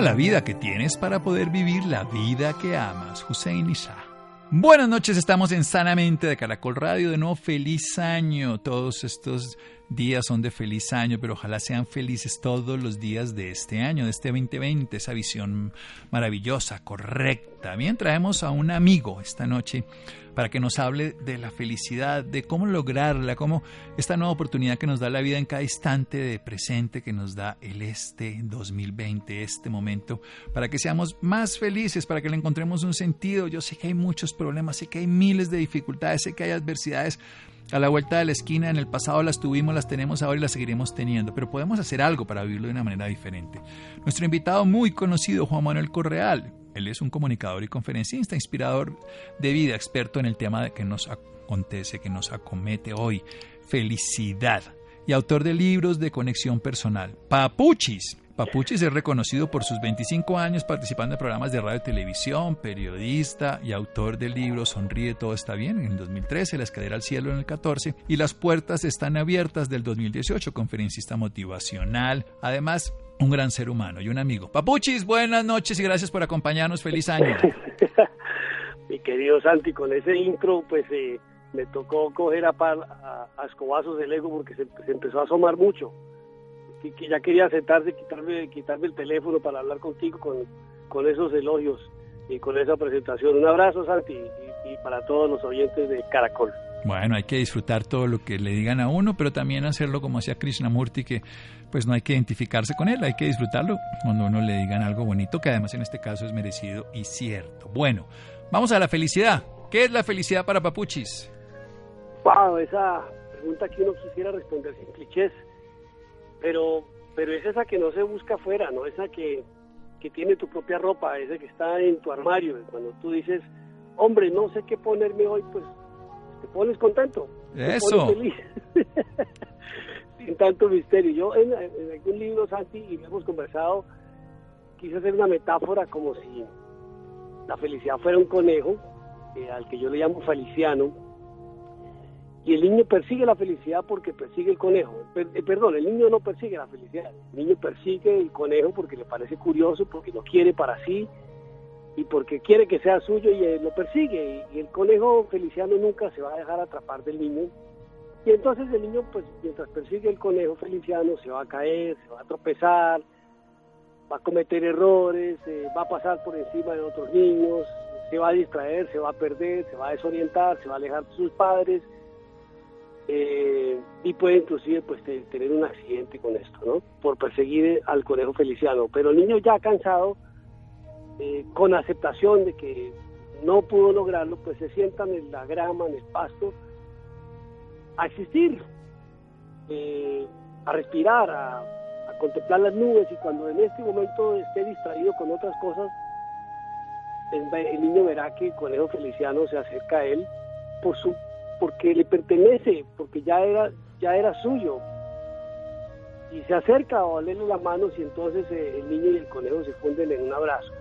La vida que tienes para poder vivir la vida que amas. Hussein Isha. Buenas noches, estamos en Sanamente de Caracol Radio. De nuevo, feliz año. Todos estos días son de feliz año, pero ojalá sean felices todos los días de este año, de este 2020, esa visión maravillosa, correcta. Bien, traemos a un amigo esta noche para que nos hable de la felicidad, de cómo lograrla, cómo esta nueva oportunidad que nos da la vida en cada instante de presente que nos da el este 2020, este momento, para que seamos más felices, para que le encontremos un sentido. Yo sé que hay muchos problemas, sé que hay miles de dificultades, sé que hay adversidades, a la vuelta de la esquina, en el pasado las tuvimos, las tenemos ahora y las seguiremos teniendo, pero podemos hacer algo para vivirlo de una manera diferente. Nuestro invitado muy conocido, Juan Manuel Correal, él es un comunicador y conferencista, inspirador de vida, experto en el tema que nos acontece, que nos acomete hoy, felicidad, y autor de libros de conexión personal. Papuchis, Papuchis es reconocido por sus 25 años participando en programas de radio y televisión, periodista y autor del libro Sonríe, todo está bien en el 2013, La escalera al cielo en el 14 y Las puertas están abiertas del 2018, conferencista motivacional. Además, un gran ser humano y un amigo. Papuchis, buenas noches y gracias por acompañarnos. Feliz año. Mi querido Santi, con ese intro, pues eh, me tocó coger a, a, escobazos el ego porque se, se empezó a asomar mucho que, ya quería sentarse, quitarme, quitarme el teléfono para hablar contigo con, con esos elogios y con esa presentación. Un abrazo, Santi, y, para todos los oyentes de Caracol. Bueno, hay que disfrutar todo lo que le digan a uno, pero también hacerlo como hacía Krishnamurti, que pues no hay que identificarse con él, hay que disfrutarlo cuando uno le digan algo bonito, que además en este caso es merecido y cierto. Bueno, vamos a la felicidad. ¿Qué es la felicidad para Papuchis? Wow, esa pregunta que uno quisiera responder sin clichés pero, pero es esa que no se busca afuera, ¿no? Esa que, que tiene tu propia ropa, esa que está en tu armario. Cuando tú dices, hombre, no sé qué ponerme hoy, pues te pones contento. Eso. feliz. Sin tanto misterio. Yo en, algún libro, Santi, y hemos conversado, quise hacer una metáfora como si la felicidad fuera un conejo, eh, al que yo le llamo Feliciano, y el niño persigue la felicidad porque persigue el conejo. Eh, perdón, el niño no persigue la felicidad. El niño persigue el conejo porque le parece curioso, porque lo quiere para sí y porque quiere que sea suyo y lo persigue. Y, el conejo feliciano nunca se va a dejar atrapar del niño. Y entonces el niño, pues mientras persigue el conejo feliciano, se va a caer, se va a tropezar, va a cometer errores, eh, va a pasar por encima de otros niños, se va a distraer, se va a perder, se va a desorientar, se va a alejar de sus padres eh, y puede inclusive pues tener un accidente con esto, ¿no? Por perseguir al conejo feliciano. Pero el niño ya cansado, eh, con aceptación de que no pudo lograrlo, pues se sientan en la grama, en el pasto, a existir, eh, a respirar, a, a contemplar las nubes y cuando en este momento esté distraído con otras cosas, el niño verá que el conejo feliciano se acerca a él por su porque le pertenece, porque ya era, ya era suyo. Y se acerca a valerle las manos y entonces eh, el niño y el conejo se funden en un abrazo.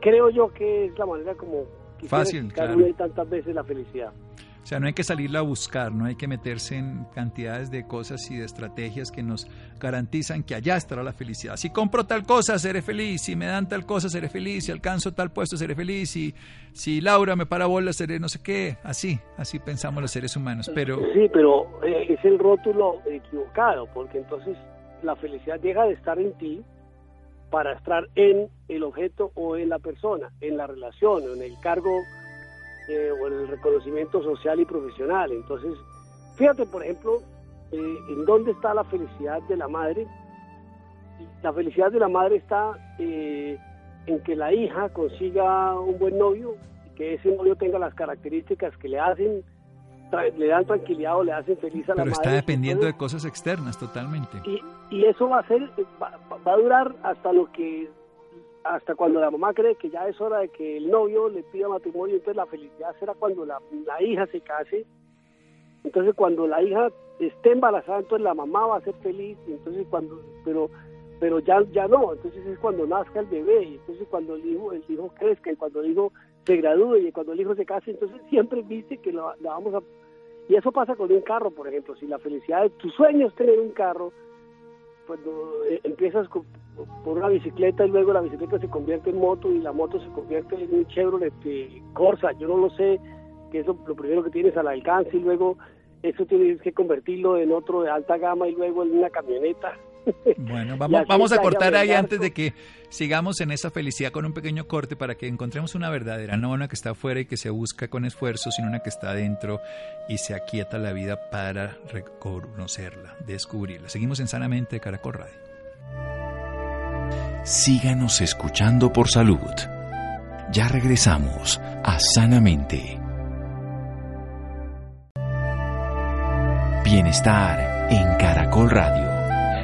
Creo yo que es la manera como Fácil, claro. tantas veces la felicidad. O sea, no hay que salirla a buscar, no hay que meterse en cantidades de cosas y de estrategias que nos garantizan que allá estará la felicidad. Si compro tal cosa, seré feliz. Si me dan tal cosa, seré feliz. Si alcanzo tal puesto, seré feliz. Si, si Laura me para bola, seré no sé qué. Así, así pensamos los seres humanos. Pero... Sí, pero eh, es el rótulo equivocado, porque entonces la felicidad deja de estar en ti para estar en el objeto o en la persona, en la relación o en el cargo eh, o en el reconocimiento social y profesional. Entonces, fíjate, por ejemplo, eh, en dónde está la felicidad de la madre. La felicidad de la madre está eh, en que la hija consiga un buen novio que ese novio tenga las características que le hacen le dan tranquilidad o le hacen feliz a la Pero madre. está dependiendo de cosas externas totalmente. Y, y eso va a ser, va, va a durar hasta lo que, hasta cuando la mamá cree que ya es hora de que el novio le pida matrimonio, entonces la felicidad será cuando la, la hija se case. Entonces cuando la hija esté embarazada, entonces la mamá va a ser feliz, entonces cuando, pero pero ya ya no, entonces es cuando nazca el bebé, y entonces cuando el hijo, el hijo crezca, y cuando el hijo se gradúe, y cuando el hijo se case, entonces siempre viste que la, la vamos a... Y eso pasa con un carro, por ejemplo, si la felicidad de tu sueño es tener un carro, cuando eh, empiezas con- por una bicicleta y luego la bicicleta se convierte en moto y la moto se convierte en un Chevrolet eh, Corsa, yo no lo sé, que eso lo primero que tienes al alcance y luego eso tienes que convertirlo en otro de alta gama y luego en una camioneta. Bueno, vamos, a cortar ahí antes de que sigamos en esa felicidad con un pequeño corte para que encontremos una verdadera, no una que está afuera y que se busca con esfuerzo, sino una que está adentro y se aquieta la vida para reconocerla, descubrirla. Seguimos en Sanamente de Caracol Radio. Síganos escuchando por salud. Ya regresamos a Sanamente. Bienestar en Caracol Radio.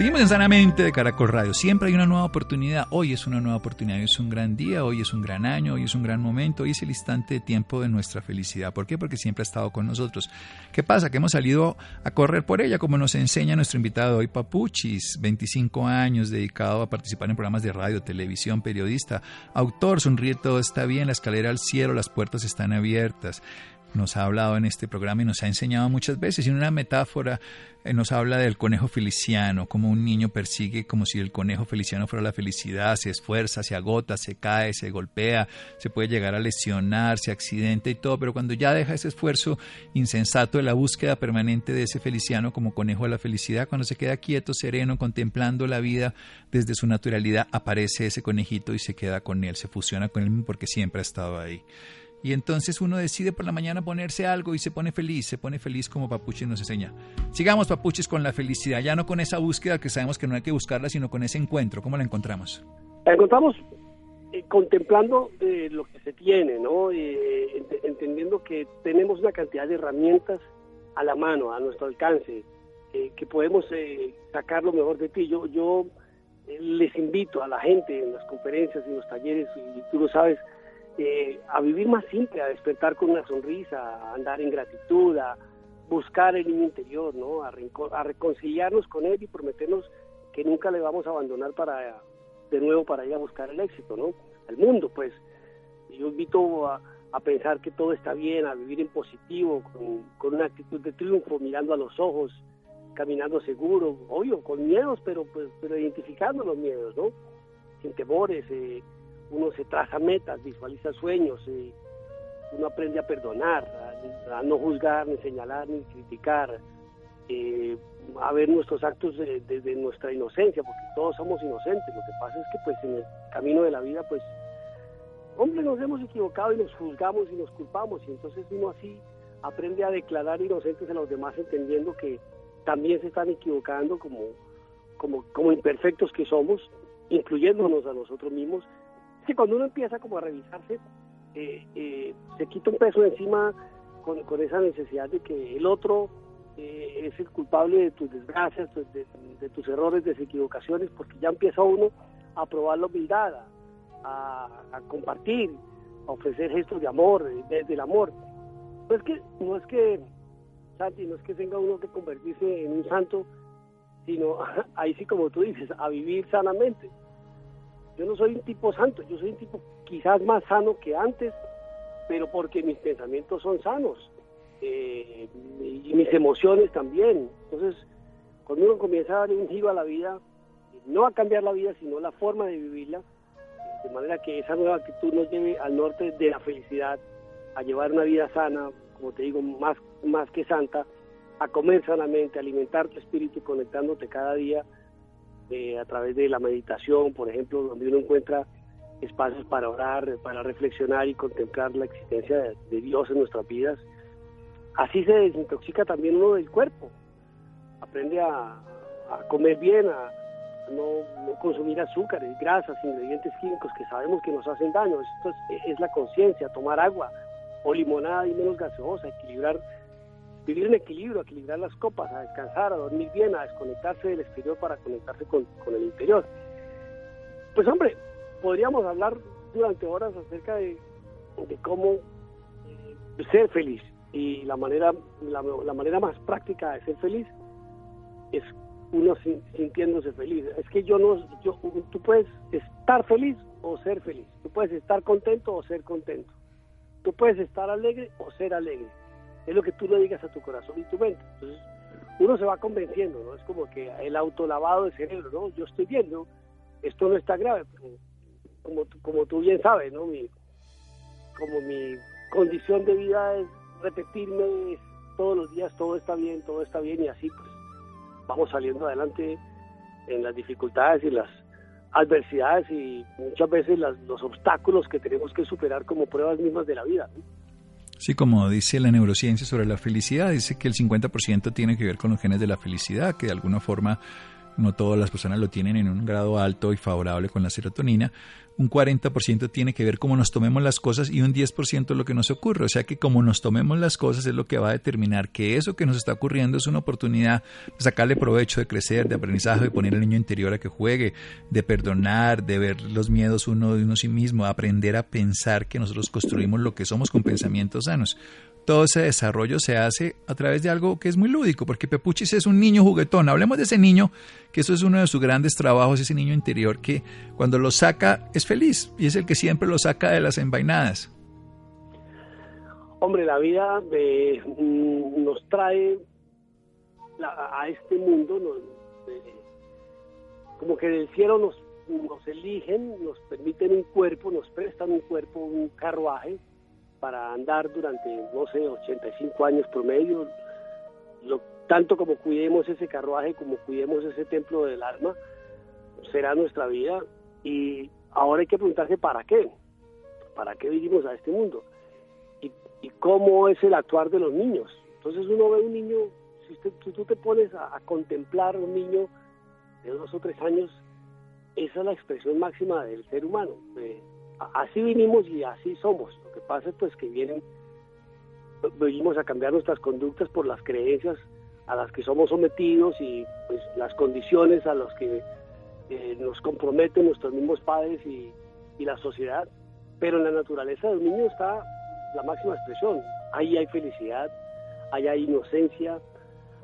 Seguimos en Sanamente de Caracol Radio. Siempre hay una nueva oportunidad. Hoy es una nueva oportunidad. Hoy es un gran día. Hoy es un gran año. Hoy es un gran momento. Hoy es el instante de tiempo de nuestra felicidad. ¿Por qué? Porque siempre ha estado con nosotros. ¿Qué pasa? Que hemos salido a correr por ella, como nos enseña nuestro invitado hoy, Papuchis. 25 años dedicado a participar en programas de radio, televisión, periodista, autor. Sonríe todo está bien. La escalera al cielo. Las puertas están abiertas nos ha hablado en este programa y nos ha enseñado muchas veces. Y en una metáfora eh, nos habla del conejo feliciano, como un niño persigue como si el conejo feliciano fuera la felicidad, se esfuerza, se agota, se cae, se golpea, se puede llegar a lesionar, se accidenta y todo, pero cuando ya deja ese esfuerzo insensato de la búsqueda permanente de ese feliciano como conejo de la felicidad, cuando se queda quieto, sereno, contemplando la vida desde su naturalidad, aparece ese conejito y se queda con él, se fusiona con él porque siempre ha estado ahí. Y entonces uno decide por la mañana ponerse algo y se pone feliz, se pone feliz como Papuchis nos enseña. Sigamos Papuchis con la felicidad, ya no con esa búsqueda que sabemos que no hay que buscarla, sino con ese encuentro. ¿Cómo la encontramos? La encontramos eh, contemplando eh, lo que se tiene, ¿no? Eh, ent- entendiendo que tenemos una cantidad de herramientas a la mano, a nuestro alcance, eh, que podemos sacar lo mejor de ti. Yo, yo les invito a la gente en las conferencias, en los talleres, y tú lo sabes, eh, a vivir más simple, a despertar con una sonrisa, a andar en gratitud, a buscar el niño interior, ¿no? A, a reconciliarnos con él y prometernos que nunca le vamos a abandonar para de nuevo para ir a buscar el éxito, ¿no? Al mundo, pues. Yo invito a, a pensar que todo está bien, a vivir en positivo, con, con una actitud de triunfo, mirando a los ojos, caminando seguro, obvio, con miedos, pero pues, pero identificando los miedos, ¿no? Sin temores, eh, uno se traza metas, visualiza sueños, eh, uno aprende a perdonar, a, no juzgar, ni señalar, ni criticar, eh, a ver nuestros actos desde de, de nuestra inocencia, porque todos somos inocentes. Lo que pasa es que pues en el camino de la vida, pues, hombre, nos hemos equivocado y nos juzgamos y nos culpamos, y entonces uno así aprende a declarar inocentes a los demás, entendiendo que también se están equivocando como, como, como imperfectos que somos, incluyéndonos a nosotros mismos. Que cuando uno empieza como a revisarse, eh, eh, se quita un peso encima con, con esa necesidad de que el otro eh, es el culpable de tus desgracias, de, de, de, tus errores, de tus equivocaciones, porque ya empieza uno a probar la humildad, a, a compartir, a ofrecer gestos de amor, desde el amor. No es que, no es que, Santi, no es que tenga uno que convertirse en un santo, sino ahí sí como tú dices, a vivir sanamente. Yo no soy un tipo santo, yo soy un tipo quizás más sano que antes, pero porque mis pensamientos son sanos eh, y mis emociones también. Entonces, cuando uno comienza a darle un giro a la vida, no a cambiar la vida, sino la forma de vivirla, de manera que esa nueva actitud nos lleve al norte de la felicidad, a llevar una vida sana, como te digo, más, más que santa, a comer sanamente, a alimentar tu espíritu conectándote cada día eh, a través de la meditación, por ejemplo, donde uno encuentra espacios para orar, para reflexionar y contemplar la existencia de, Dios en nuestras vidas. Así se desintoxica también uno del cuerpo, aprende a, comer bien, a no, consumir azúcares, grasas, ingredientes químicos que sabemos que nos hacen daño. Esto es, es la conciencia, tomar agua o limonada y menos gaseosa, equilibrar, vivir en equilibrio, equilibrar las copas, a descansar, a dormir bien, a desconectarse del exterior para conectarse con, el interior. Pues hombre, podríamos hablar durante horas acerca de, cómo eh, ser feliz. Y la manera la, la, manera más práctica de ser feliz es uno sintiéndose feliz. Es que yo no yo tú puedes estar feliz o ser feliz. Tú puedes estar contento o ser contento. Tú puedes estar alegre o ser alegre es lo que tú le digas a tu corazón y tu mente. Entonces uno se va convenciendo no es como que el autolavado de cerebro no yo estoy viendo esto no está grave como como tú bien sabes no mi como mi condición de vida es repetirme todos los días, todo está bien, todo está bien y así pues vamos saliendo adelante en las dificultades y las adversidades y muchas veces los obstáculos que tenemos que superar como pruebas mismas de la vida. Sí, como dice la neurociencia sobre la felicidad, dice que el 50% tiene que ver con los genes de la felicidad, que de alguna forma no todas las personas lo tienen en un grado alto y favorable con la serotonina, un 40% tiene que ver cómo nos tomemos las cosas y un 10% es lo que nos ocurre. O sea que como nos tomemos las cosas es lo que va a determinar que eso que nos está ocurriendo es una oportunidad de sacarle provecho, de crecer, de aprendizaje, de poner al niño interior a que juegue, de perdonar, de ver los miedos uno de uno sí mismo, aprender a pensar que nosotros construimos lo que somos con pensamientos sanos todo ese desarrollo se hace a través de algo que es muy lúdico, porque Pepuchis es un niño juguetón. Hablemos de ese niño, que eso es uno de sus grandes trabajos, ese niño interior que cuando lo saca es feliz y es el que siempre lo saca de las envainadas. Hombre, la vida eh, mm, nos trae a este mundo, eh, como que del cielo nos, nos eligen, nos permiten un cuerpo, nos prestan un cuerpo, un carruaje para andar durante, no sé, 85 años promedio. Lo, tanto como cuidemos ese carruaje, como cuidemos ese templo del alma, será nuestra vida. Y ahora hay que preguntarse para qué, para qué vivimos a este mundo y, cómo es el actuar de los niños. Entonces uno ve un niño, si, tú te pones a, contemplar un niño de dos o tres años, esa es la expresión máxima del ser humano. Así vinimos y así somos. Lo que pasa es pues que vienen, venimos a cambiar nuestras conductas por las creencias a las que somos sometidos y pues las condiciones a las que eh, nos comprometen nuestros mismos padres y, la sociedad. Pero en la naturaleza del niño está la máxima expresión. Ahí hay felicidad, ahí hay inocencia,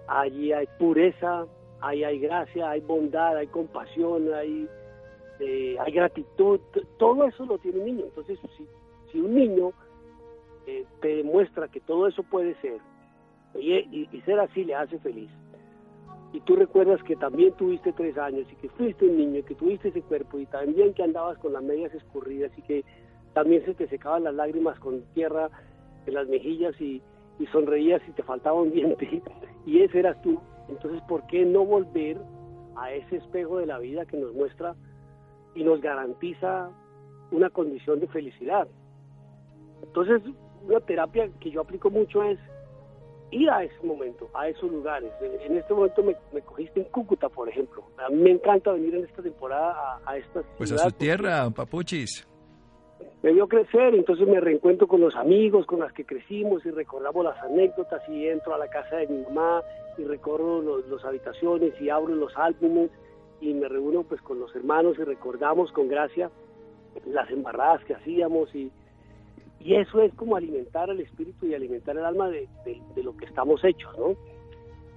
allí hay pureza, ahí hay gracia, hay bondad, hay compasión, hay, eh, hay gratitud. Todo eso lo tiene un niño. Entonces, si si un niño eh, te demuestra que todo eso puede ser y, ser así le hace feliz, y tú recuerdas que también tuviste tres años y que fuiste un niño, y que tuviste ese cuerpo y también que andabas con las medias escurridas y que también se te secaban las lágrimas con tierra en las mejillas y, y sonreías y te faltaba un diente y ese eras tú. Entonces, ¿por qué no volver a ese espejo de la vida que nos muestra y nos garantiza una condición de felicidad? Entonces, una terapia que yo aplico mucho es ir a ese momento, a esos lugares. En este momento me, cogiste en Cúcuta, por ejemplo. A mí me encanta venir en esta temporada a, a estas Pues a su tierra, Papuchis. Me vio crecer, entonces me reencuentro con los amigos con los que crecimos y recordamos las anécdotas y entro a la casa de mi mamá y recorro las habitaciones y abro los álbumes y me reúno pues con los hermanos y recordamos con gracia las embarradas que hacíamos y, y eso es como alimentar el espíritu y alimentar el alma de, lo que estamos hechos, ¿no?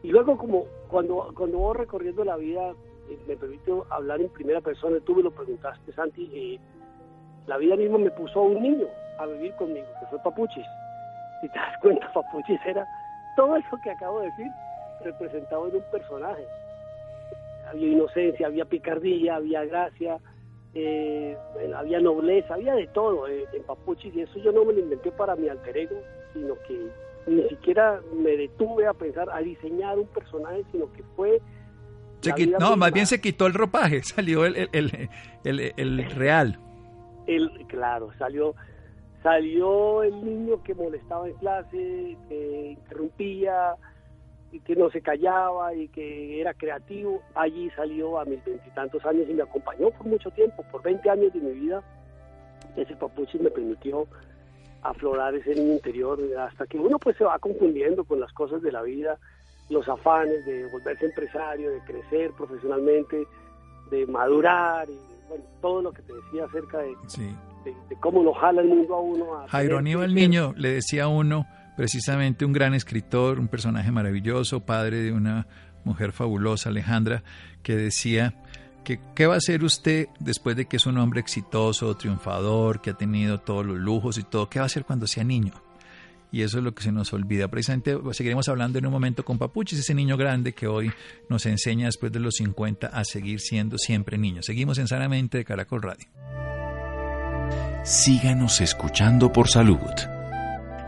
Y luego como cuando, cuando voy recorriendo la vida, eh, me permito hablar en primera persona, tú me lo preguntaste, Santi, la vida misma me puso a un niño a vivir conmigo, que fue Papuchis. Si te das cuenta, Papuchis era todo eso que acabo de decir representado en un personaje. Había inocencia, había picardía, había gracia, eh, había nobleza, había de todo eh, en Papuchis y eso yo no me lo inventé para mi alter ego, sino que ni siquiera me detuve a pensar, a diseñar un personaje, sino que fue... no, más bien se quitó el ropaje, salió el, el, el, el, real. El, claro, salió salió el niño que molestaba en clase, que interrumpía, que no se callaba y que era creativo. Allí salió a mis veintitantos años y me acompañó por mucho tiempo, por 20 años de mi vida. Ese papuchi me permitió aflorar ese niño interior hasta que uno pues se va confundiendo con las cosas de la vida, los afanes de volverse empresario, de crecer profesionalmente, de madurar y bueno, todo lo que te decía acerca de, de, cómo lo jala el mundo a uno. A Jairo Aníbal Niño le decía a uno, precisamente un gran escritor, un personaje maravilloso, padre de una mujer fabulosa, Alejandra, que decía que qué va a hacer usted después de que es un hombre exitoso, triunfador, que ha tenido todos los lujos y todo, qué va a hacer cuando sea niño. Y eso es lo que se nos olvida. Precisamente pues, seguiremos hablando en un momento con Papuchis, ese niño grande que hoy nos enseña después de los 50 a seguir siendo siempre niño. Seguimos en Sanamente de Caracol Radio. Síganos escuchando por salud.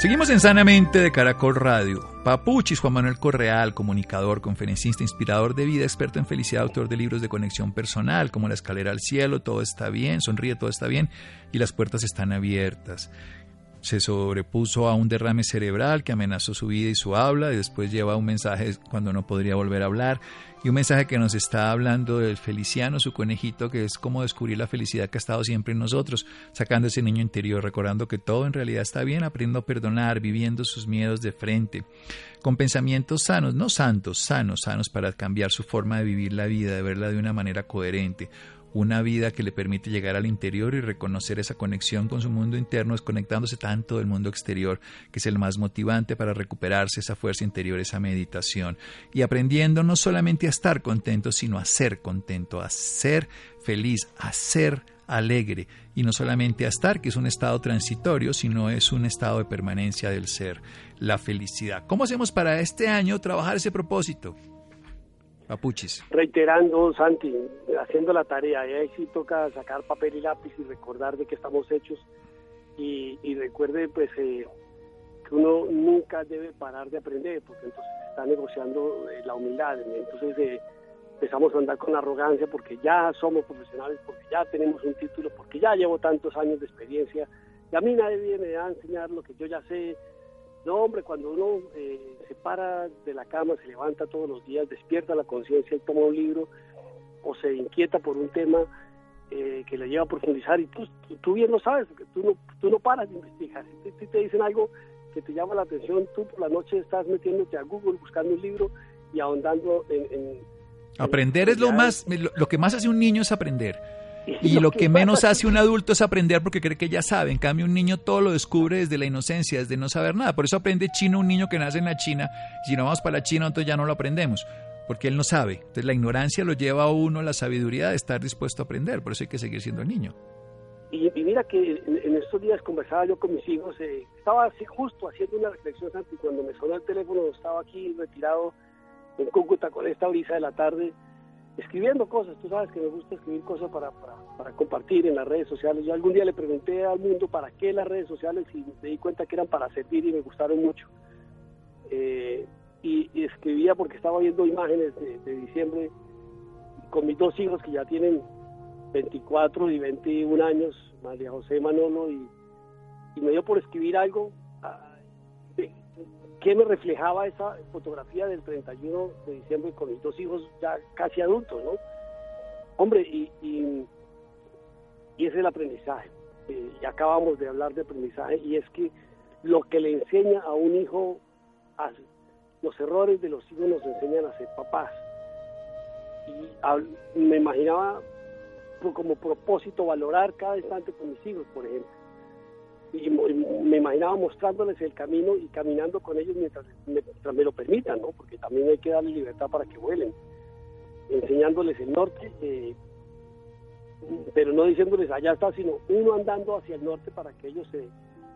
Seguimos en Sanamente de Caracol Radio. Papuchis, Juan Manuel Correal, comunicador, conferencista, inspirador de vida, experto en felicidad, autor de libros de conexión personal, como La escalera al cielo, todo está bien, sonríe, todo está bien, y las puertas están abiertas se sobrepuso a un derrame cerebral que amenazó su vida y su habla, y después lleva un mensaje cuando no podría volver a hablar, y un mensaje que nos está hablando del Feliciano, su conejito, que es como descubrir la felicidad que ha estado siempre en nosotros, sacando ese niño interior, recordando que todo en realidad está bien, aprendiendo a perdonar, viviendo sus miedos de frente, con pensamientos sanos, no santos, sanos, sanos para cambiar su forma de vivir la vida, de verla de una manera coherente una vida que le permite llegar al interior y reconocer esa conexión con su mundo interno, desconectándose tanto del mundo exterior, que es el más motivante para recuperarse esa fuerza interior, esa meditación, y aprendiendo no solamente a estar contento, sino a ser contento, a ser feliz, a ser alegre, y no solamente a estar, que es un estado transitorio, sino es un estado de permanencia del ser, la felicidad. ¿Cómo hacemos para este año trabajar ese propósito? Papuchis. Reiterando, Santi, haciendo la tarea, y ahí sí toca sacar papel y lápiz y recordar de qué estamos hechos. Y, recuerde, pues, eh, que uno nunca debe parar de aprender, porque entonces está negociando eh, la humildad. Entonces eh, empezamos a andar con arrogancia porque ya somos profesionales, porque ya tenemos un título, porque ya llevo tantos años de experiencia. Y a mí nadie viene a enseñar lo que yo ya sé, no, hombre, cuando uno eh, se para de la cama, se levanta todos los días, despierta la conciencia y toma un libro o se inquieta por un tema eh, que le lleva a profundizar y tú, tú bien lo sabes, tú no, tú no paras de investigar. Si te, dicen algo que te llama la atención, tú por la noche estás metiéndote a Google buscando un libro y ahondando en... aprender es lo más, lo que más hace un niño es aprender. Y lo que menos hace un adulto es aprender porque cree que ya sabe. En cambio, un niño todo lo descubre desde la inocencia, desde no saber nada. Por eso aprende chino un niño que nace en la China. Si no vamos para la China, entonces ya no lo aprendemos. Porque él no sabe. Entonces la ignorancia lo lleva a uno a la sabiduría de estar dispuesto a aprender. Por eso hay que seguir siendo niño. Y, mira que en, estos días conversaba yo con mis hijos. Eh, estaba así justo haciendo una reflexión, Santi, cuando me sonó el teléfono, estaba aquí retirado en Cúcuta con esta brisa de la tarde escribiendo cosas. Tú sabes que me gusta escribir cosas para, para, compartir en las redes sociales. Yo algún día le pregunté al mundo para qué las redes sociales y me di cuenta que eran para servir y me gustaron mucho. Eh, y, escribía porque estaba viendo imágenes de, diciembre con mis dos hijos que ya tienen 24 y 21 años, María José Manolo, y, y me dio por escribir algo ¿Qué me reflejaba esa fotografía del 31 de diciembre con mis dos hijos ya casi adultos, ¿no? Hombre, y, y, es el aprendizaje. Eh, y acabamos de hablar de aprendizaje y es que lo que le enseña a un hijo, a, los errores de los hijos nos enseñan a ser papás. Y me imaginaba como propósito valorar cada instante con mis hijos, por ejemplo y me imaginaba mostrándoles el camino y caminando con ellos mientras me, lo permitan, ¿no? Porque también hay que darles libertad para que vuelen, enseñándoles el norte, eh, pero no diciéndoles allá está, sino uno andando hacia el norte para que ellos se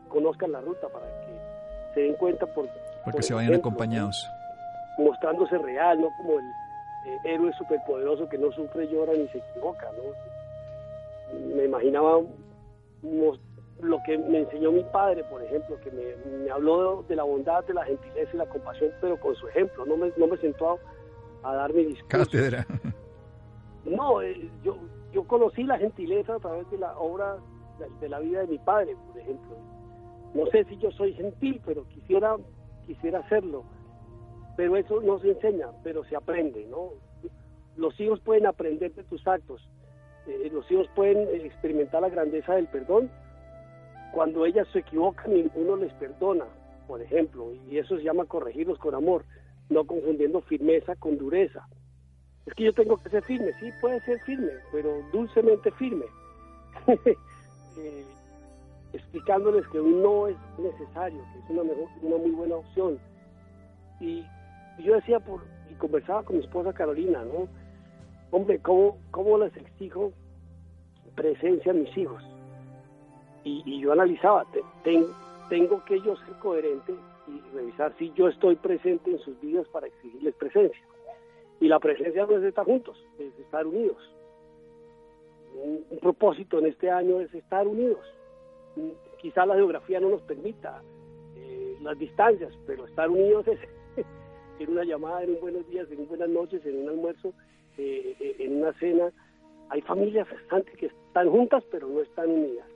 conozcan la ruta, para que se den cuenta por... Porque se vayan acompañados. Mostrándose real, no como el eh, héroe superpoderoso que no sufre, llora ni se equivoca, ¿no? Me imaginaba lo que me enseñó mi padre, por ejemplo, que me, habló de, la bondad, de la gentileza y la compasión, pero con su ejemplo, no me, no me sentó a, dar mi discurso. Cátedra. No, eh, yo, yo conocí la gentileza a través de la obra de, la vida de mi padre, por ejemplo. No sé si yo soy gentil, pero quisiera, quisiera hacerlo. Pero eso no se enseña, pero se aprende, ¿no? Los hijos pueden aprender de tus actos. Eh, los hijos pueden experimentar la grandeza del perdón cuando ellas se equivocan y uno les perdona, por ejemplo, y eso se llama corregirlos con amor, no confundiendo firmeza con dureza. Es que yo tengo que ser firme, sí, puede ser firme, pero dulcemente firme. Eh, explicándoles que no es necesario, que es una, mejor, una muy buena opción. Y, yo decía, por, y conversaba con mi esposa Carolina, ¿no? Hombre, ¿cómo, cómo les exijo presencia a mis hijos? Y, yo analizaba, tengo que yo ser coherente y revisar si yo estoy presente en sus vidas para exigirles presencia. Y la presencia no es estar juntos, es estar unidos. Un, propósito en este año es estar unidos. Quizá la geografía no nos permita eh, las distancias, pero estar unidos es en una llamada, en un buenos días, en un buenas noches, en un almuerzo, eh, eh, en una cena. Hay familias que están juntas, pero no están unidas.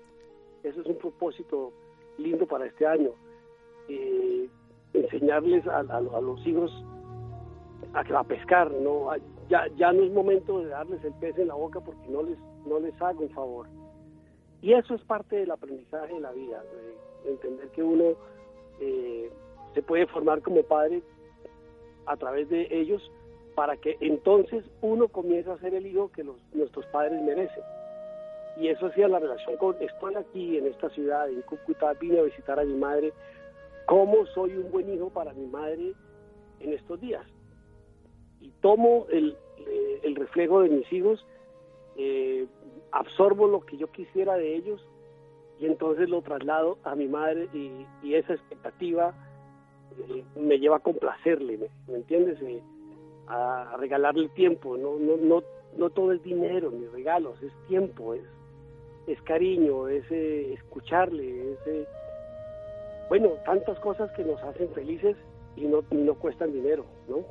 Eso es un propósito lindo para este año. Enseñarles a, los hijos a, pescar, no ya, ya no es momento de darles el pez en la boca porque no les, no les hago un favor. Y eso es parte del aprendizaje de la vida, entender que uno eh, se puede formar como padre a través de ellos para que entonces uno comience a ser el hijo que nuestros padres merecen y eso hacía la relación con, estoy aquí en esta ciudad, en Cúcuta, vine a visitar a mi madre, ¿cómo soy un buen hijo para mi madre en estos días? Y tomo el, eh, reflejo de mis hijos, eh, absorbo lo que yo quisiera de ellos y entonces lo traslado a mi madre y, esa expectativa eh, me lleva a complacerle, ¿me, entiendes? a regalarle tiempo, no, no, no, no todo es dinero, ni regalos, es tiempo, es es cariño, es eh, escucharle, es eh, bueno, tantas cosas que nos hacen felices y no, no cuestan dinero, ¿no?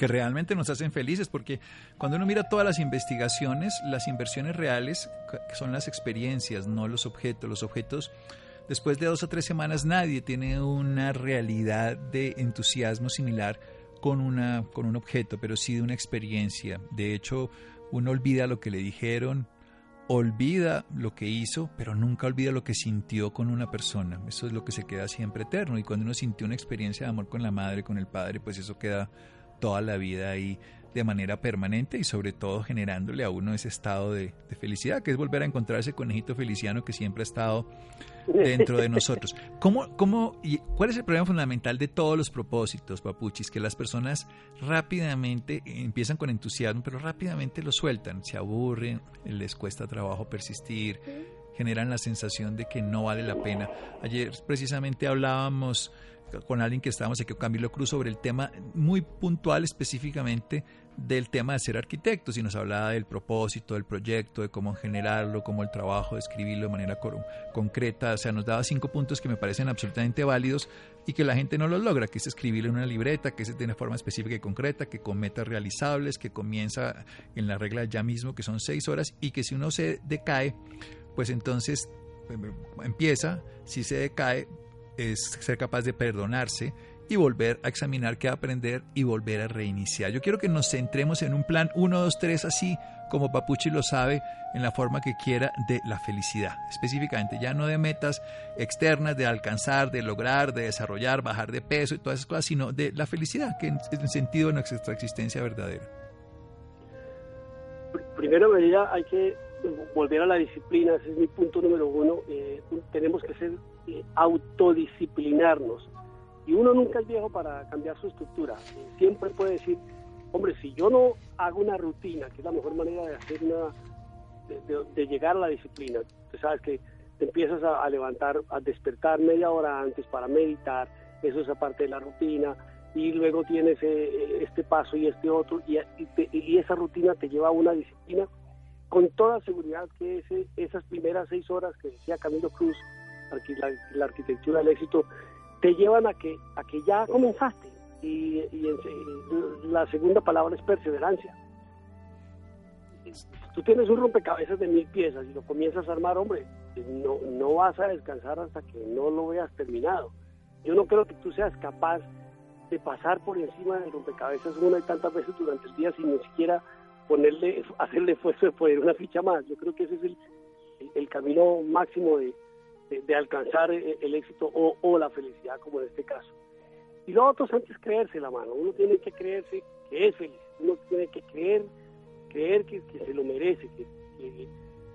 que realmente nos hacen felices, porque cuando uno mira todas las investigaciones, las inversiones reales son las experiencias, no los objetos. Los objetos, después de dos o tres semanas, nadie tiene una realidad de entusiasmo similar con, una, con un objeto, pero sí de una experiencia. De hecho, uno olvida lo que le dijeron, olvida lo que hizo, pero nunca olvida lo que sintió con una persona. Eso es lo que se queda siempre eterno. Y cuando uno sintió una experiencia de amor con la madre, con el padre, pues eso queda toda la vida ahí de manera permanente y sobre todo generándole a uno ese estado de, felicidad, que es volver a encontrar ese conejito feliciano que siempre ha estado dentro de nosotros. ¿Cómo, cómo, y ¿Cuál es el problema fundamental de todos los propósitos, papuchis? Que las personas rápidamente empiezan con entusiasmo, pero rápidamente lo sueltan, se aburren, les cuesta trabajo persistir, generan la sensación de que no vale la pena. Ayer precisamente hablábamos con alguien que estábamos aquí, Camilo Cruz, sobre el tema muy puntual específicamente del tema de ser arquitectos y nos hablaba del propósito del proyecto, de cómo generarlo, cómo el trabajo de escribirlo de manera concreta, o sea, nos daba cinco puntos que me parecen absolutamente válidos y que la gente no los logra, que es escribirlo en una libreta, que es de una forma específica y concreta, que con metas realizables, que comienza en la regla ya mismo, que son seis horas, y que si uno se decae, pues entonces em, empieza, si se decae, es ser capaz de perdonarse y volver a examinar qué aprender y volver a reiniciar. Yo quiero que nos centremos en un plan 1, 2, 3, así como Papuchi lo sabe, en la forma que quiera de la felicidad. Específicamente, ya no de metas externas, de alcanzar, de lograr, de desarrollar, bajar de peso y todas esas cosas, sino de la felicidad, que es el sentido de nuestra existencia verdadera. Primero, medida, hay que volver a la disciplina, ese es mi punto número uno. Eh, tenemos que ser eh, autodisciplinarnos. Y uno nunca es viejo para cambiar su estructura. Siempre puede decir, hombre, si yo no hago una rutina, que es la mejor manera de hacer una, de, llegar a la disciplina, tú sabes que te empiezas a, levantar, a despertar media hora antes para meditar, eso es aparte de la rutina, y luego tienes eh, este paso y este otro, y, y esa rutina te lleva a una disciplina, con toda seguridad que ese, esas primeras seis horas que decía Camilo Cruz, la, arquitectura del éxito, te llevan a que, a que ya comenzaste. Y, la segunda palabra es perseverancia. Tú tienes un rompecabezas de mil piezas y lo comienzas a armar, hombre, no, no vas a descansar hasta que no lo veas terminado. Yo no creo que tú seas capaz de pasar por encima del rompecabezas una y tantas veces durante el día sin ni siquiera ponerle, hacerle esfuerzo de poner una ficha más. Yo creo que ese es el, el, camino máximo de, de, alcanzar el, éxito o, la felicidad, como en este caso. Y lo otro es creerse la mano. Uno tiene que creerse que es feliz. Uno tiene que creer, creer que, se lo merece, que, que,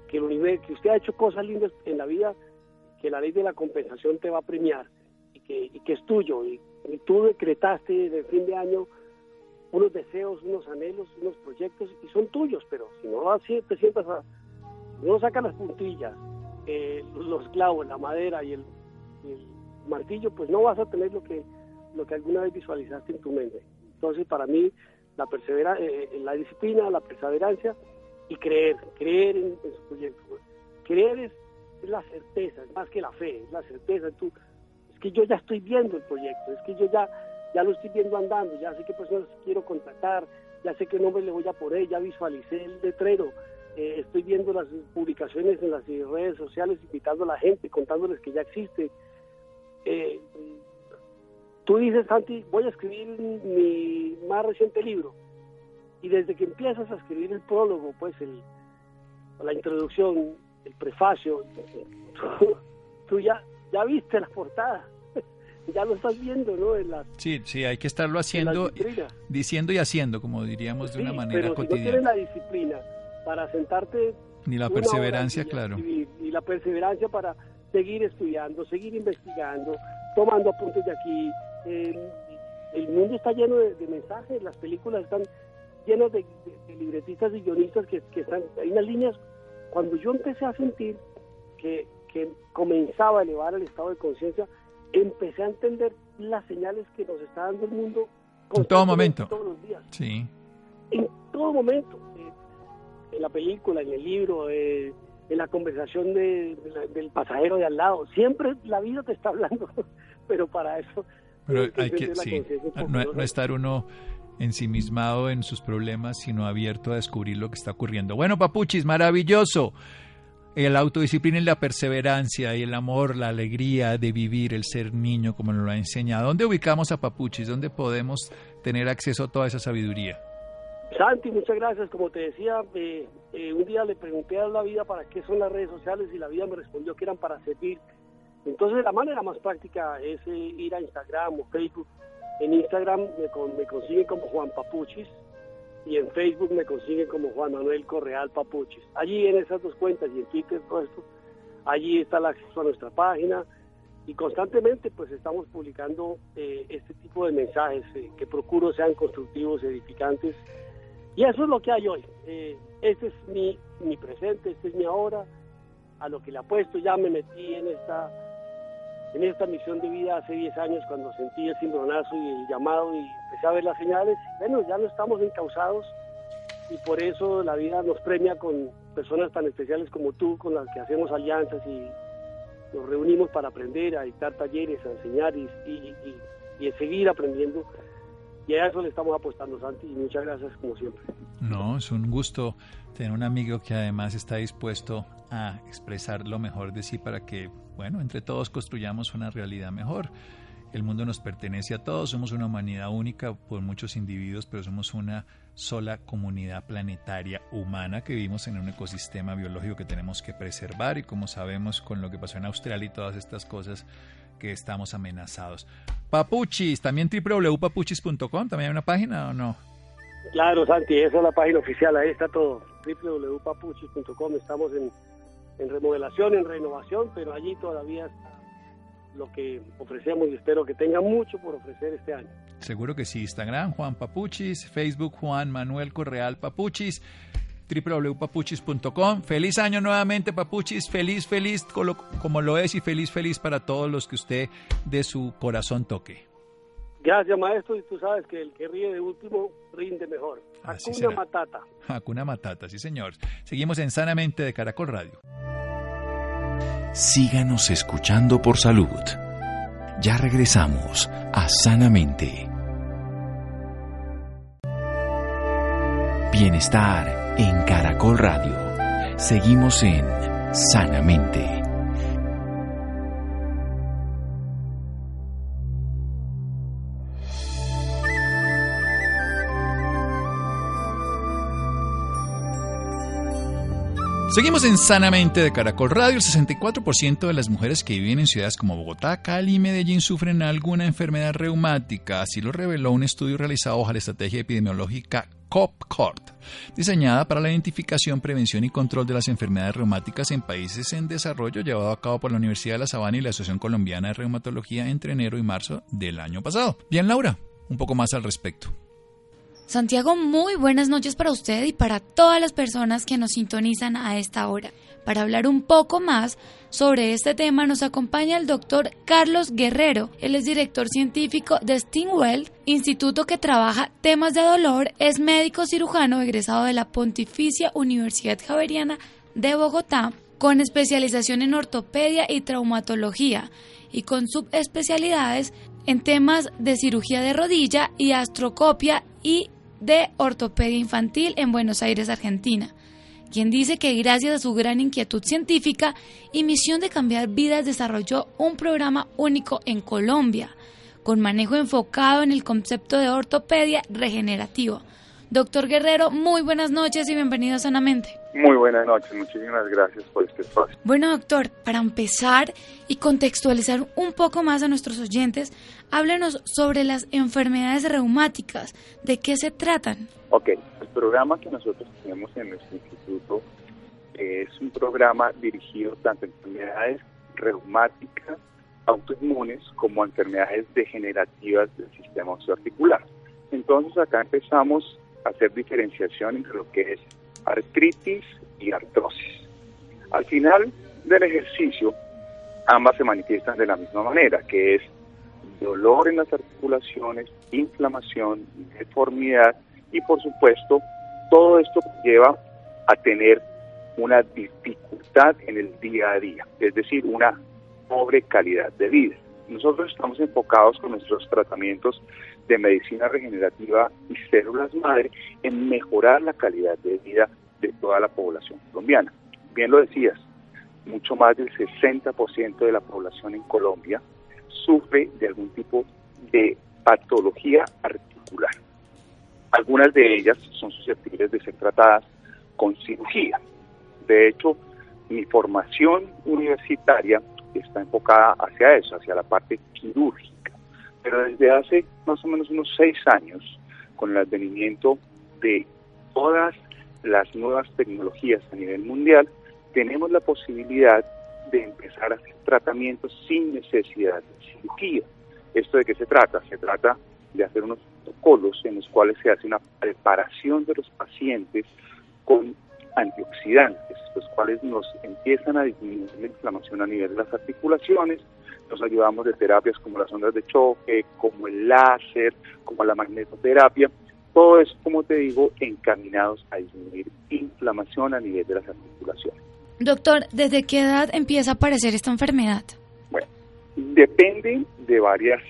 que, el universo, que usted ha hecho cosas lindas en la vida, que la ley de la compensación te va a premiar y que, es tuyo. Y, tú decretaste de fin de año unos deseos, unos anhelos, unos proyectos y son tuyos, pero si no así te sientas no sacas las puntillas, eh, los clavos, la madera y el, martillo, pues no vas a tener lo que lo que alguna vez visualizaste en tu mente. Entonces, para mí, la persevera, eh, la disciplina, la perseverancia y creer, creer en, su proyecto. Creer es, la certeza, es más que la fe, es la certeza. Tú, es que yo ya estoy viendo el proyecto, es que yo ya ya lo estoy viendo andando, ya sé qué personas quiero contratar, ya sé qué nombre le voy a poner, ya visualicé el letrero, eh, estoy viendo las publicaciones en las redes sociales, invitando a la gente, contándoles que ya existe. Eh, tú dices, Santi, voy a escribir mi más reciente libro. Y desde que empiezas a escribir el prólogo, pues el, la introducción, el prefacio, tú, ya, ya viste la portada ya lo estás viendo, ¿no? En sí, sí, hay que estarlo haciendo, diciendo y haciendo, como diríamos de una manera pero cotidiana. Si no tienes la disciplina para sentarte. Ni la perseverancia, claro. Y, la perseverancia para seguir estudiando, seguir investigando, tomando apuntes de aquí. el mundo está lleno de, mensajes, las películas están llenas de, libretistas y guionistas que, que están. Hay unas líneas. Cuando yo empecé a sentir que, que comenzaba a elevar el estado de conciencia, empecé a entender las señales que nos está dando el mundo en todo momento. Todos los días. Sí. En todo momento. En la película, en el libro, eh, en la conversación del pasajero de al lado. Siempre la vida te está hablando, pero para eso. Pero hay que, sí, no, estar uno ensimismado en sus problemas, sino abierto a descubrir lo que está ocurriendo. Bueno, Papuchis, maravilloso la autodisciplina y la perseverancia y el amor, la alegría de vivir, el ser niño, como nos lo ha enseñado. ¿Dónde ubicamos a Papuchis? ¿Dónde podemos tener acceso a toda esa sabiduría? Santi, muchas gracias. Como te decía, eh, eh, un día le pregunté a la vida para qué son las redes sociales y la vida me respondió que eran para servir. Entonces la manera más práctica es eh, ir a Instagram o Facebook. En Instagram me, me consiguen como Juan Papuchis, y en Facebook me consiguen como Juan Manuel Correal Papuchis. Allí en esas dos cuentas y en Twitter todo esto, allí está el acceso a nuestra página y constantemente pues estamos publicando eh, este tipo de mensajes eh, que procuro sean constructivos, edificantes y eso es lo que hay hoy. Eh, este es mi, mi presente, este es mi ahora, a lo que le apuesto, ya me metí en esta en esta misión de vida hace 10 años cuando sentí el cimbronazo y el llamado y empecé a ver las señales. Bueno, ya no estamos encausados y por eso la vida nos premia con personas tan especiales como tú, con las que hacemos alianzas y nos reunimos para aprender, a dictar talleres, a enseñar y, y, seguir aprendiendo. Y a eso le estamos apostando, Santi, y muchas gracias como siempre. No, es un gusto tener un amigo que además está dispuesto a expresar lo mejor de sí para que bueno, entre todos construyamos una realidad mejor. El mundo nos pertenece a todos, somos una humanidad única por muchos individuos, pero somos una sola comunidad planetaria humana que vivimos en un ecosistema biológico que tenemos que preservar y como sabemos con lo que pasó en Australia y todas estas cosas que estamos amenazados. Papuchis, también www.papuchis.com, también hay una página o no? Claro, Santi, esa es la página oficial, ahí está todo, www.papuchis.com, estamos en en remodelación, en renovación, pero allí todavía está lo que ofrecemos y espero que tenga mucho por ofrecer este año. Seguro que sí. Instagram Juan Papuchis, Facebook Juan Manuel Correal Papuchis, www.papuchis.com. Feliz año nuevamente Papuchis, feliz, feliz como lo es y feliz, feliz para todos los que usted de su corazón toque. Gracias, maestro, y tú sabes que el que ríe de último rinde mejor. Así Hakuna será. Matata. Hakuna Matata, sí señor. Seguimos en Sanamente de Caracol Radio. Síganos escuchando por salud. Ya regresamos a Sanamente. Bienestar en Caracol Radio. Seguimos en Sanamente. Seguimos en Sanamente de Caracol Radio. El 64% de las mujeres que viven en ciudades como Bogotá, Cali y Medellín sufren alguna enfermedad reumática. Así lo reveló un estudio realizado bajo la estrategia epidemiológica COPCORT, diseñada para la identificación, prevención y control de las enfermedades reumáticas en países en desarrollo, llevado a cabo por la Universidad de La Sabana y la Asociación Colombiana de Reumatología entre enero y marzo del año pasado. Bien, Laura, un poco más al respecto. Santiago, muy buenas noches para usted y para todas las personas que nos sintonizan a esta hora. Para hablar un poco más sobre este tema nos acompaña el doctor Carlos Guerrero. Él es director científico de Stingwell, instituto que trabaja temas de dolor, es médico cirujano egresado de la Pontificia Universidad Javeriana de Bogotá, con especialización en ortopedia y traumatología y con subespecialidades en temas de cirugía de rodilla y astrocopia y de ortopedia infantil en Buenos Aires, Argentina, quien dice que gracias a su gran inquietud científica y misión de cambiar vidas desarrolló un programa único en Colombia, con manejo enfocado en el concepto de ortopedia regenerativa. Doctor Guerrero, muy buenas noches y bienvenido a Sanamente. Muy buenas noches, muchísimas gracias por este espacio. Bueno, doctor, para empezar y contextualizar un poco más a nuestros oyentes, háblenos sobre las enfermedades reumáticas. ¿De qué se tratan? Ok, el programa que nosotros tenemos en nuestro instituto es un programa dirigido tanto a enfermedades reumáticas, autoinmunes, como a enfermedades degenerativas del sistema osteoarticular. Entonces acá empezamos a hacer diferenciación entre lo que es artritis y artrosis. Al final del ejercicio, ambas se manifiestan de la misma manera, que es dolor en las articulaciones, inflamación, deformidad y por supuesto todo esto lleva a tener una dificultad en el día a día, es decir, una pobre calidad de vida. Nosotros estamos enfocados con nuestros tratamientos de medicina regenerativa y células madre en mejorar la calidad de vida de toda la población colombiana. Bien lo decías, mucho más del 60% de la población en Colombia sufre de algún tipo de patología articular. Algunas de ellas son susceptibles de ser tratadas con cirugía. De hecho, mi formación universitaria está enfocada hacia eso, hacia la parte quirúrgica. Pero desde hace más o menos unos seis años, con el advenimiento de todas las nuevas tecnologías a nivel mundial, tenemos la posibilidad de empezar a hacer tratamientos sin necesidad de cirugía. ¿Esto de qué se trata? Se trata de hacer unos protocolos en los cuales se hace una preparación de los pacientes con antioxidantes, los cuales nos empiezan a disminuir la inflamación a nivel de las articulaciones, nos ayudamos de terapias como las ondas de choque, como el láser, como la magnetoterapia, todo eso, como te digo, encaminados a disminuir inflamación a nivel de las articulaciones. Doctor, ¿desde qué edad empieza a aparecer esta enfermedad? Bueno, depende de varias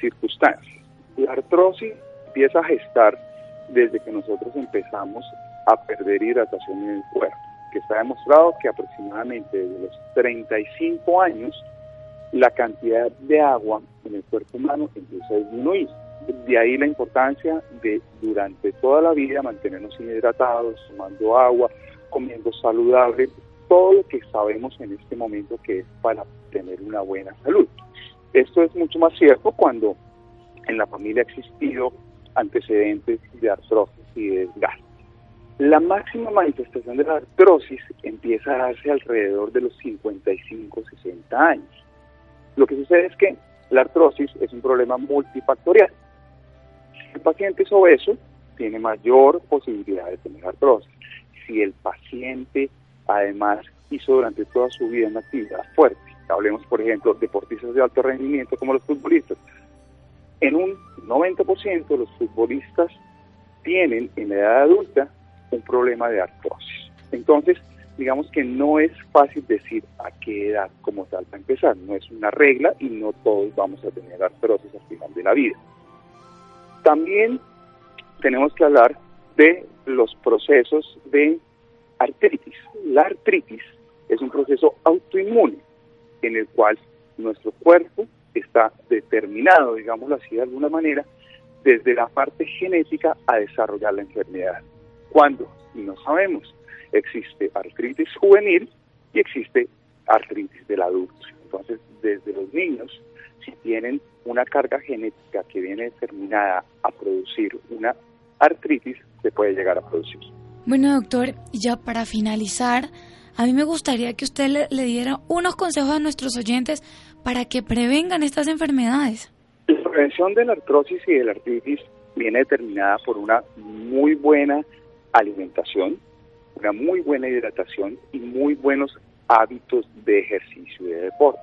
circunstancias. La artrosis empieza a gestar desde que nosotros empezamos a perder hidratación en el cuerpo, que está demostrado que aproximadamente desde los 35 años la cantidad de agua en el cuerpo humano empieza a disminuir. De ahí la importancia de durante toda la vida mantenernos hidratados, tomando agua, comiendo saludable, todo lo que sabemos en este momento que es para tener una buena salud. Esto es mucho más cierto cuando en la familia ha existido antecedentes de artrosis y de desgaste. La máxima manifestación de la artrosis empieza a darse alrededor de los 55, 60 años. Lo que sucede es que la artrosis es un problema multifactorial. Si el paciente es obeso, tiene mayor posibilidad de tener artrosis. Si el paciente además hizo durante toda su vida una actividad fuerte, hablemos por ejemplo deportistas de alto rendimiento como los futbolistas, en un 90% los futbolistas tienen en la edad adulta un problema de artrosis. Entonces, digamos que no es fácil decir a qué edad como tal para empezar, no es una regla y no todos vamos a tener artrosis al final de la vida. También tenemos que hablar de los procesos de artritis. La artritis es un proceso autoinmune en el cual nuestro cuerpo está determinado, digámoslo así de alguna manera, desde la parte genética a desarrollar la enfermedad. ¿Cuándo? No sabemos. Existe artritis juvenil y existe artritis del adulto. Entonces, desde los niños, si tienen una carga genética que viene determinada a producir una artritis, se puede llegar a producir. Bueno, doctor, ya para finalizar, a mí me gustaría que usted le, le diera unos consejos a nuestros oyentes para que prevengan estas enfermedades. La prevención de la artrosis y de la artritis viene determinada por una muy buena alimentación, una muy buena hidratación y muy buenos hábitos de ejercicio y de deporte.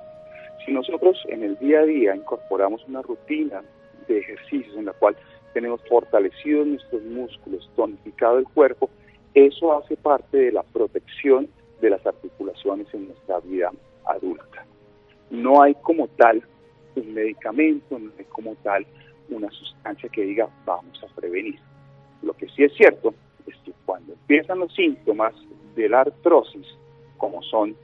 Si nosotros en el día a día incorporamos una rutina de ejercicios en la cual tenemos fortalecidos nuestros músculos, tonificado el cuerpo, eso hace parte de la protección de las articulaciones en nuestra vida adulta. No hay como tal un medicamento, no hay como tal una sustancia que diga vamos a prevenir. Lo que sí es cierto es que cuando empiezan los síntomas de la artrosis, como son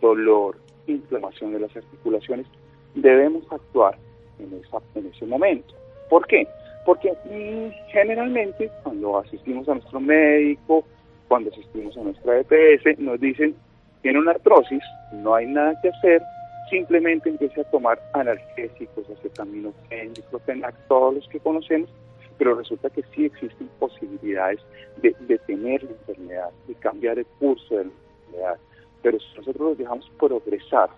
dolor, inflamación de las articulaciones, debemos actuar en, esa, en ese momento. ¿Por qué? Porque mm, generalmente cuando asistimos a nuestro médico, cuando asistimos a nuestra EPS, nos dicen, tiene una artrosis, no hay nada que hacer, simplemente empiece a tomar analgésicos, acetaminofén, diclofenac, todos los que conocemos, pero resulta que sí existen posibilidades de detener la enfermedad, de cambiar el curso de la enfermedad. Pero si nosotros los dejamos progresar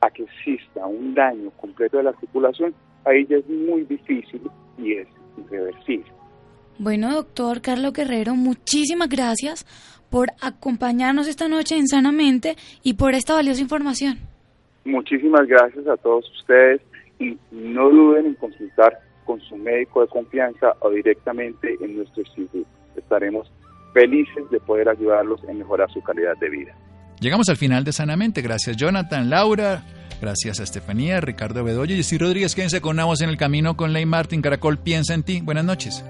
a que exista un daño completo de la articulación, ahí ya es muy difícil y es irreversible. Bueno, doctor Carlos Guerrero, muchísimas gracias por acompañarnos esta noche en Sanamente y por esta valiosa información. Muchísimas gracias a todos ustedes y no duden en consultar con su médico de confianza o directamente en nuestro instituto. Estaremos felices de poder ayudarlos en mejorar su calidad de vida. Llegamos al final de Sanamente. Gracias Jonathan, Laura, gracias a Estefanía, Ricardo Bedoya y Steve Rodríguez. Quédense con Navos en el camino con Ley Martin. Caracol piensa en ti. Buenas noches.